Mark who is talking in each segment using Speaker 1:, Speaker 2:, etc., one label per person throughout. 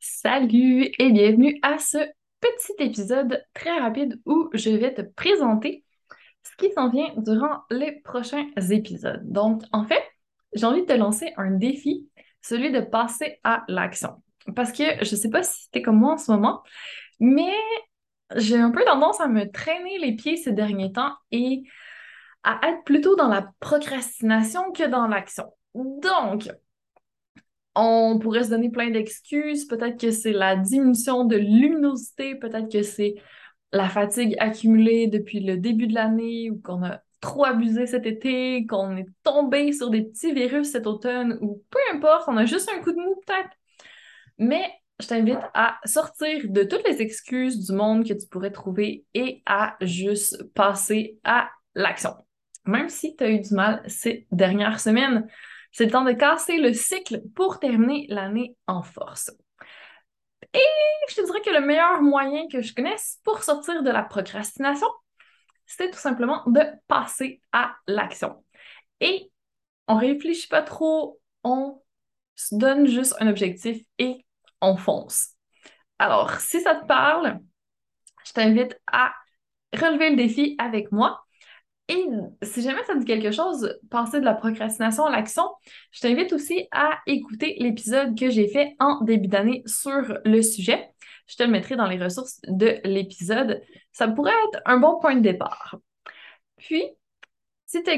Speaker 1: Salut et bienvenue à ce petit épisode très rapide où je vais te présenter ce qui s'en vient durant les prochains épisodes. Donc, en fait, j'ai envie de te lancer un défi, celui de passer à l'action. Parce que je sais pas si c'était comme moi en ce moment, mais j'ai un peu tendance à me traîner les pieds ces derniers temps et à être plutôt dans la procrastination que dans l'action. Donc, on pourrait se donner plein d'excuses. Peut-être que c'est la diminution de luminosité, peut-être que c'est la fatigue accumulée depuis le début de l'année ou qu'on a trop abusé cet été, qu'on est tombé sur des petits virus cet automne ou peu importe, on a juste un coup de mou peut-être. Mais je t'invite à sortir de toutes les excuses du monde que tu pourrais trouver et à juste passer à l'action. Même si tu as eu du mal ces dernières semaines, c'est le temps de casser le cycle pour terminer l'année en force. Et je te dirais que le meilleur moyen que je connaisse pour sortir de la procrastination, c'est tout simplement de passer à l'action. Et on réfléchit pas trop, on se donne juste un objectif et on fonce. Alors, si ça te parle, je t'invite à relever le défi avec moi et si jamais ça dit quelque chose, passer de la procrastination à l'action, je t'invite aussi à écouter l'épisode que j'ai fait en début d'année sur le sujet. Je te le mettrai dans les ressources de l'épisode. Ça pourrait être un bon point de départ. Puis, si tu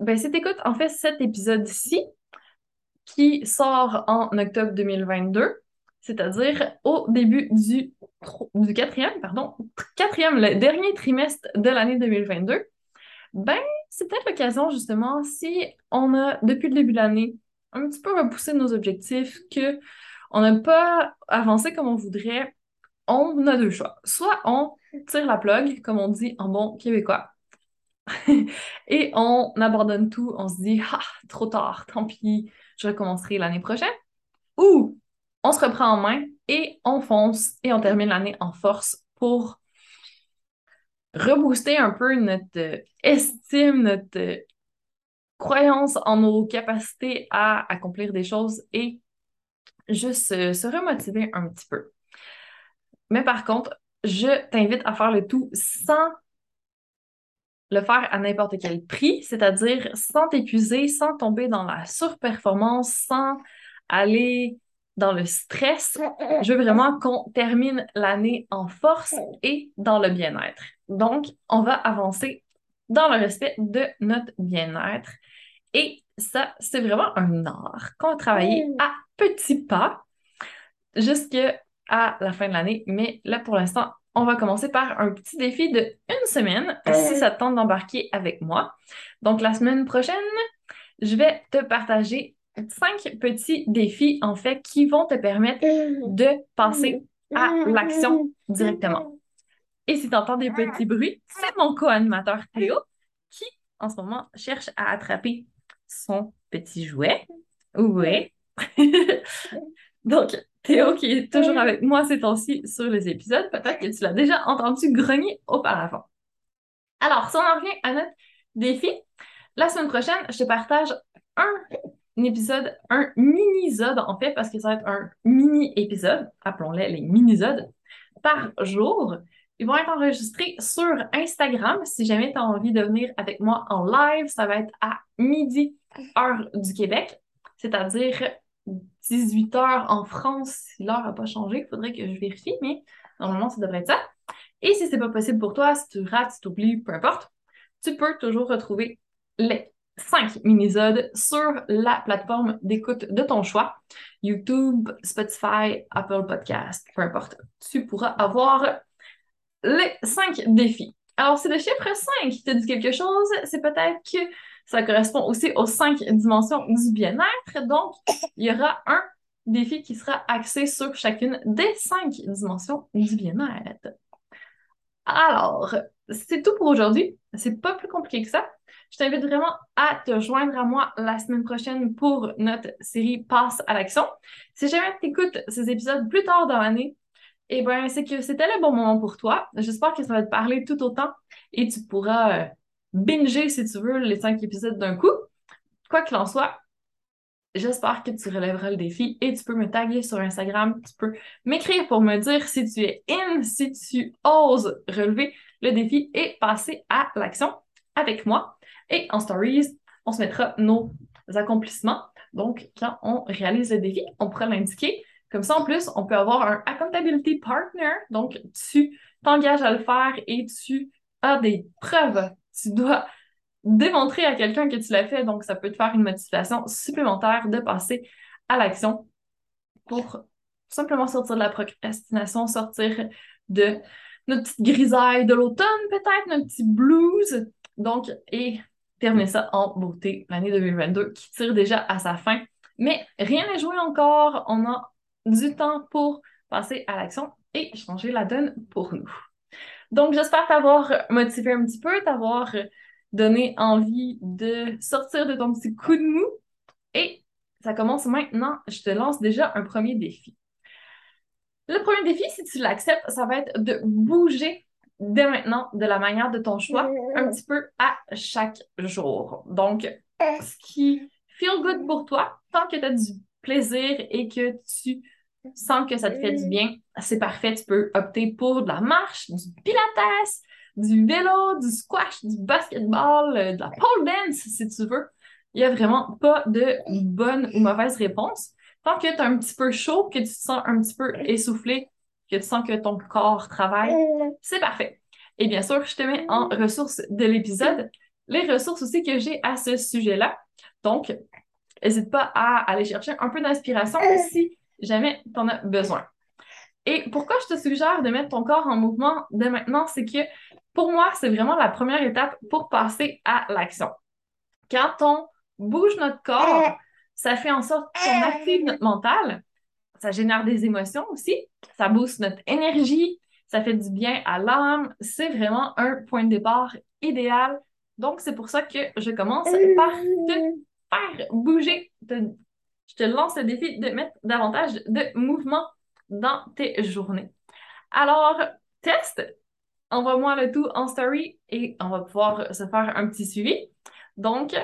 Speaker 1: ben si écoutes en fait cet épisode-ci, qui sort en octobre 2022, c'est-à-dire au début du, du quatrième, pardon, quatrième, le dernier trimestre de l'année 2022, ben, c'est peut-être l'occasion, justement, si on a, depuis le début de l'année, un petit peu repoussé nos objectifs, que on n'a pas avancé comme on voudrait, on a deux choix. Soit on tire la plug, comme on dit en bon québécois, et on abandonne tout, on se dit, ah, trop tard, tant pis, je recommencerai l'année prochaine. Ou on se reprend en main et on fonce et on termine l'année en force pour rebooster un peu notre euh, estime, notre euh, croyance en nos capacités à accomplir des choses et juste se remotiver un petit peu. Mais par contre, je t'invite à faire le tout sans le faire à n'importe quel prix, c'est-à-dire sans t'épuiser, sans tomber dans la surperformance, sans aller dans le stress. Je veux vraiment qu'on termine l'année en force et dans le bien-être. Donc, on va avancer dans le respect de notre bien-être. Et ça, c'est vraiment un art qu'on va travailler à petits pas jusqu'à la fin de l'année. Mais là, pour l'instant, on va commencer par un petit défi de une semaine, si ça te tente d'embarquer avec moi. Donc, la semaine prochaine, je vais te partager cinq petits défis, en fait, qui vont te permettre de passer à l'action directement. Et si tu entends des petits bruits, c'est mon co-animateur Théo qui, en ce moment, cherche à attraper son petit jouet. Oui. Donc, Théo qui est toujours avec moi ces temps-ci sur les épisodes, peut-être que tu l'as déjà entendu grogner auparavant. Alors, si on en revient à notre défi, la semaine prochaine, je te partage un épisode, un mini-sode en fait, parce que ça va être un mini-épisode, appelons-les les mini-sodes, par jour. Ils vont être enregistrés sur Instagram. Si jamais tu as envie de venir avec moi en live, ça va être à midi, heure du Québec, c'est-à-dire 18 heures en France. Si l'heure n'a pas changé, il faudrait que je vérifie, mais normalement, ça devrait être ça. Et si c'est pas possible pour toi, si tu rates, si tu oublies, peu importe, tu peux toujours retrouver les cinq minisodes sur la plateforme d'écoute de ton choix. YouTube, Spotify, Apple Podcast, peu importe. Tu pourras avoir les cinq défis. Alors, si le chiffre 5 te dit quelque chose, c'est peut-être que ça correspond aussi aux cinq dimensions du bien-être. Donc, il y aura un défi qui sera axé sur chacune des cinq dimensions du bien-être. Alors, c'est tout pour aujourd'hui. C'est pas plus compliqué que ça. Je t'invite vraiment à te joindre à moi la semaine prochaine pour notre série Passe à l'action. Si jamais tu écoutes ces épisodes plus tard dans l'année, eh bien, c'est que c'était le bon moment pour toi. J'espère que ça va te parler tout autant et tu pourras euh, binger, si tu veux, les cinq épisodes d'un coup. Quoi qu'il en soit, J'espère que tu relèveras le défi et tu peux me taguer sur Instagram. Tu peux m'écrire pour me dire si tu es in, si tu oses relever le défi et passer à l'action avec moi. Et en stories, on se mettra nos accomplissements. Donc, quand on réalise le défi, on pourra l'indiquer. Comme ça, en plus, on peut avoir un accountability partner. Donc, tu t'engages à le faire et tu as des preuves. Tu dois démontrer à quelqu'un que tu l'as fait. Donc, ça peut te faire une motivation supplémentaire de passer à l'action pour simplement sortir de la procrastination, sortir de notre petite grisaille de l'automne, peut-être, notre petit blues. Donc, et terminer ça en beauté, l'année 2022 qui tire déjà à sa fin. Mais rien n'est joué encore. On a du temps pour passer à l'action et changer la donne pour nous. Donc, j'espère t'avoir motivé un petit peu, t'avoir donner envie de sortir de ton petit coup de mou. Et ça commence maintenant. Je te lance déjà un premier défi. Le premier défi, si tu l'acceptes, ça va être de bouger dès maintenant de la manière de ton choix, un petit peu à chaque jour. Donc, ce qui feel good pour toi, tant que tu as du plaisir et que tu sens que ça te fait du bien, c'est parfait. Tu peux opter pour de la marche, du pilates, du vélo, du squash, du basketball, euh, de la pole dance, si tu veux. Il n'y a vraiment pas de bonne ou mauvaise réponse. Tant que tu as un petit peu chaud, que tu te sens un petit peu essoufflé, que tu sens que ton corps travaille, c'est parfait. Et bien sûr, je te mets en ressources de l'épisode les ressources aussi que j'ai à ce sujet-là. Donc, n'hésite pas à aller chercher un peu d'inspiration si jamais tu en as besoin. Et pourquoi je te suggère de mettre ton corps en mouvement dès maintenant, c'est que pour moi, c'est vraiment la première étape pour passer à l'action. Quand on bouge notre corps, ça fait en sorte qu'on active notre mental, ça génère des émotions aussi, ça booste notre énergie, ça fait du bien à l'âme. C'est vraiment un point de départ idéal. Donc, c'est pour ça que je commence par te faire bouger. je te lance le défi de mettre davantage de mouvement dans tes journées. Alors, teste envoie-moi le tout en story et on va pouvoir se faire un petit suivi. Donc,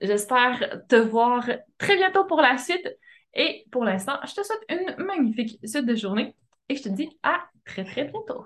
Speaker 1: j'espère te voir très bientôt pour la suite. Et pour l'instant, je te souhaite une magnifique suite de journée et je te dis à très très bientôt.